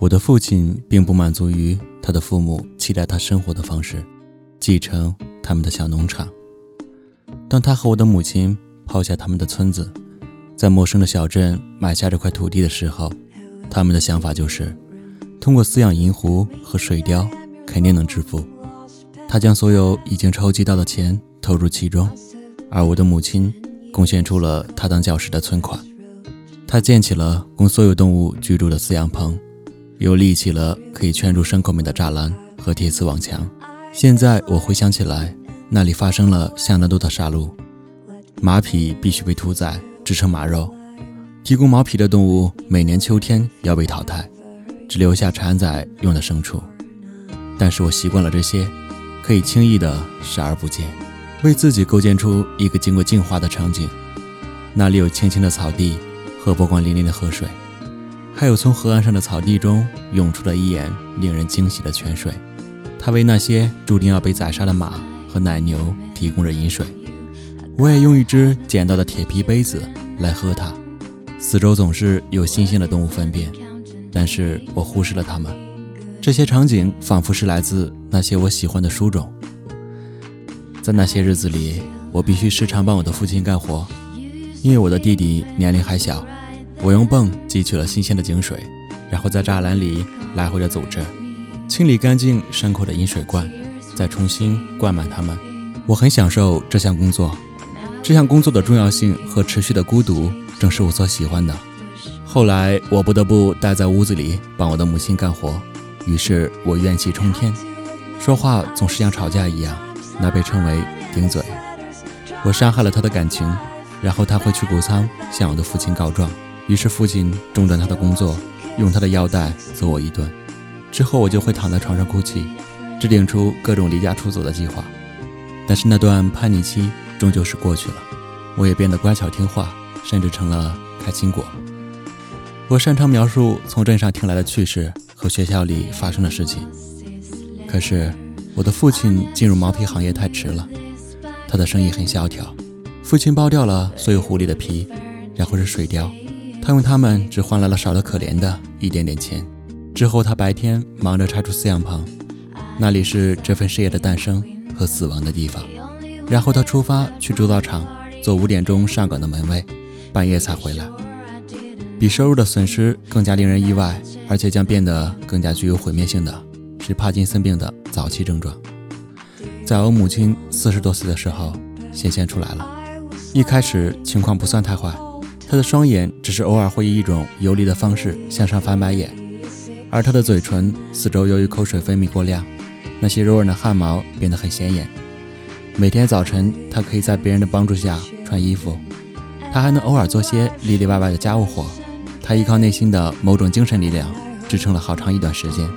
我的父亲并不满足于他的父母期待他生活的方式，继承他们的小农场。当他和我的母亲抛下他们的村子，在陌生的小镇买下这块土地的时候，他们的想法就是，通过饲养银狐和水貂，肯定能致富。他将所有已经筹集到的钱投入其中，而我的母亲贡献出了他当教师的存款。他建起了供所有动物居住的饲养棚。又立起了可以圈住牲口们的栅栏和铁丝网墙。现在我回想起来，那里发生了相当多的杀戮。马匹必须被屠宰制成马肉，提供毛皮的动物每年秋天要被淘汰，只留下产崽用的牲畜。但是我习惯了这些，可以轻易的视而不见，为自己构建出一个经过净化的场景。那里有青青的草地和波光粼粼的河水。还有从河岸上的草地中涌出了一眼令人惊喜的泉水，它为那些注定要被宰杀的马和奶牛提供着饮水。我也用一只捡到的铁皮杯子来喝它。四周总是有新鲜的动物粪便，但是我忽视了它们。这些场景仿佛是来自那些我喜欢的书中。在那些日子里，我必须时常帮我的父亲干活，因为我的弟弟年龄还小。我用泵汲取了新鲜的井水，然后在栅栏里来回的走着，清理干净牲口的饮水罐，再重新灌满它们。我很享受这项工作，这项工作的重要性和持续的孤独正是我所喜欢的。后来我不得不待在屋子里帮我的母亲干活，于是我怨气冲天，说话总是像吵架一样，那被称为顶嘴。我伤害了他的感情，然后他会去谷仓向我的父亲告状。于是父亲中断他的工作，用他的腰带揍我一顿。之后我就会躺在床上哭泣，制定出各种离家出走的计划。但是那段叛逆期终究是过去了，我也变得乖巧听话，甚至成了开心果。我擅长描述从镇上听来的趣事和学校里发生的事情。可是我的父亲进入毛皮行业太迟了，他的生意很萧条。父亲剥掉了所有狐狸的皮，然后是水貂。他用它们只换来了少得可怜的一点点钱。之后，他白天忙着拆除饲养棚，那里是这份事业的诞生和死亡的地方。然后他出发去铸造厂做五点钟上岗的门卫，半夜才回来。比收入的损失更加令人意外，而且将变得更加具有毁灭性的是帕金森病的早期症状，在我母亲四十多岁的时候显现出来了。一开始情况不算太坏。他的双眼只是偶尔会以一种游离的方式向上翻白眼，而他的嘴唇四周由于口水分泌过量，那些柔软的汗毛变得很显眼。每天早晨，他可以在别人的帮助下穿衣服，他还能偶尔做些里里外外的家务活。他依靠内心的某种精神力量支撑了好长一段时间。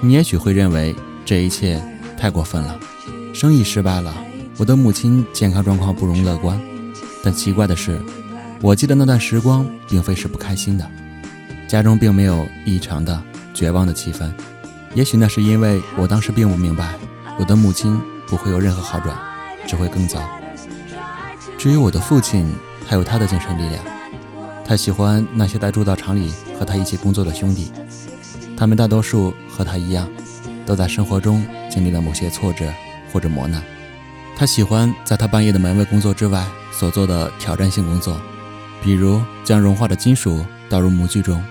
你也许会认为这一切太过分了，生意失败了，我的母亲健康状况不容乐观。但奇怪的是。我记得那段时光并非是不开心的，家中并没有异常的绝望的气氛。也许那是因为我当时并不明白，我的母亲不会有任何好转，只会更糟。至于我的父亲，还有他的精神力量。他喜欢那些在铸造厂里和他一起工作的兄弟，他们大多数和他一样，都在生活中经历了某些挫折或者磨难。他喜欢在他半夜的门卫工作之外所做的挑战性工作。比如将融化的金属倒入模具中，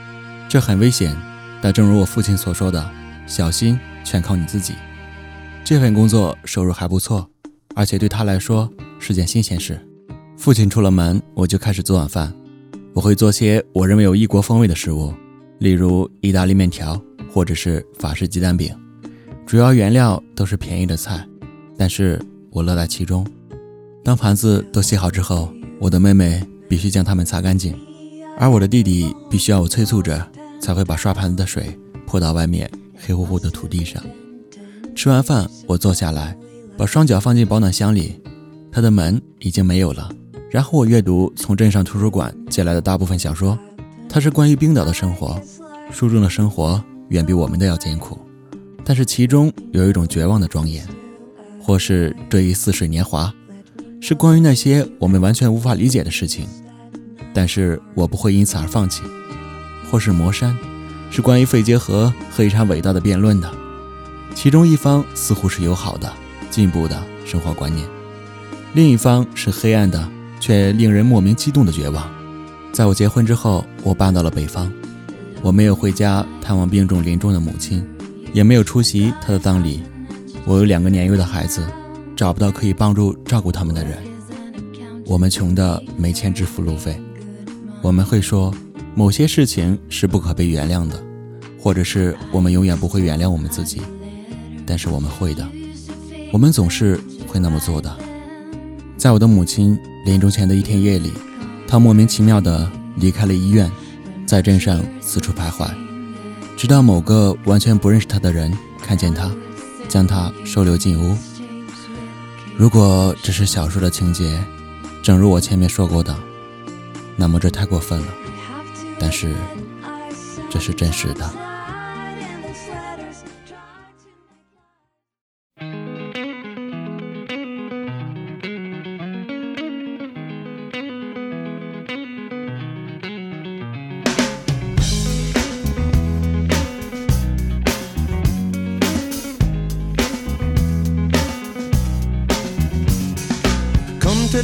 这很危险。但正如我父亲所说的，小心全靠你自己。这份工作收入还不错，而且对他来说是件新鲜事。父亲出了门，我就开始做晚饭。我会做些我认为有异国风味的食物，例如意大利面条或者是法式鸡蛋饼。主要原料都是便宜的菜，但是我乐在其中。当盘子都洗好之后，我的妹妹。必须将它们擦干净，而我的弟弟必须要我催促着，才会把刷盘子的水泼到外面黑乎乎的土地上。吃完饭，我坐下来，把双脚放进保暖箱里，它的门已经没有了。然后我阅读从镇上图书馆借来的大部分小说，它是关于冰岛的生活。书中的生活远比我们的要艰苦，但是其中有一种绝望的庄严，或是对于似水年华。是关于那些我们完全无法理解的事情，但是我不会因此而放弃，或是磨山，是关于肺结核和一场伟大的辩论的，其中一方似乎是友好的、进步的生活观念，另一方是黑暗的却令人莫名激动的绝望。在我结婚之后，我搬到了北方，我没有回家探望病重临终的母亲，也没有出席她的葬礼。我有两个年幼的孩子，找不到可以帮助照顾他们的人。我们穷的没钱支付路费，我们会说。某些事情是不可被原谅的，或者是我们永远不会原谅我们自己，但是我们会的，我们总是会那么做的。在我的母亲临终前的一天夜里，她莫名其妙地离开了医院，在镇上四处徘徊，直到某个完全不认识她的人看见她，将她收留进屋。如果只是小说的情节，正如我前面说过的，那么这太过分了。但是，这是真实的。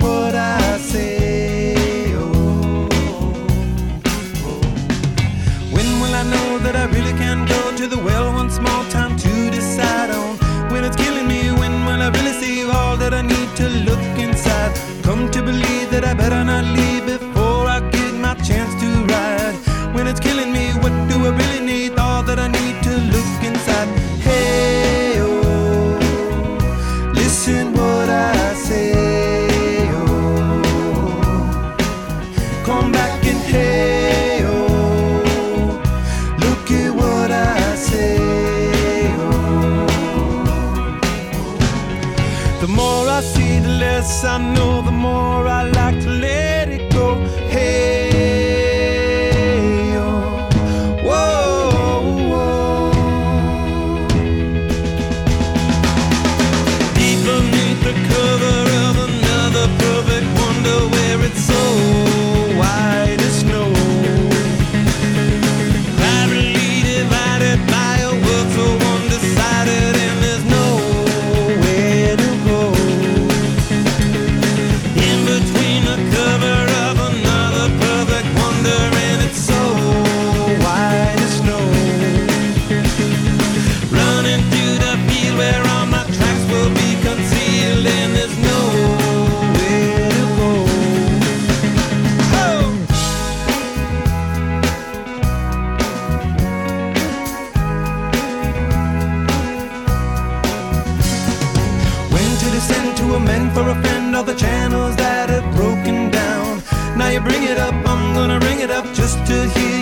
what I say. I know, the more I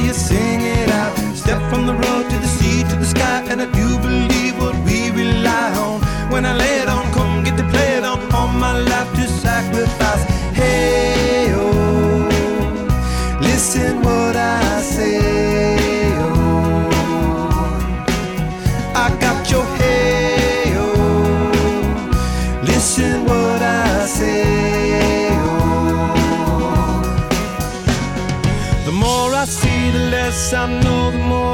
you I know the more.